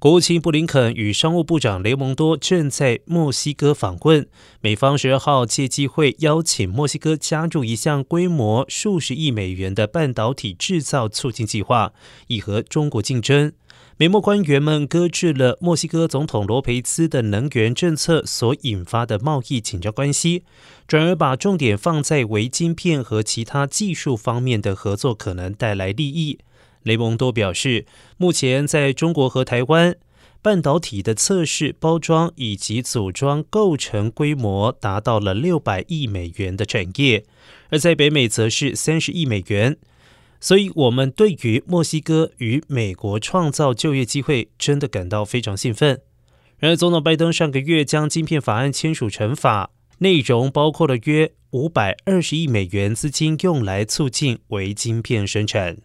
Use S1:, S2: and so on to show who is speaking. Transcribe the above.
S1: 国务卿布林肯与商务部长雷蒙多正在墨西哥访问，美方十二号借机会邀请墨西哥加入一项规模数十亿美元的半导体制造促进计划，以和中国竞争。美墨官员们搁置了墨西哥总统罗培兹的能源政策所引发的贸易紧张关系，转而把重点放在为晶片和其他技术方面的合作可能带来利益。雷蒙多表示，目前在中国和台湾，半导体的测试、包装以及组装构成规模达到了六百亿美元的产业，而在北美则是三十亿美元。所以，我们对于墨西哥与美国创造就业机会，真的感到非常兴奋。然而，总统拜登上个月将晶片法案签署成法，内容包括了约五百二十亿美元资金，用来促进微晶片生产。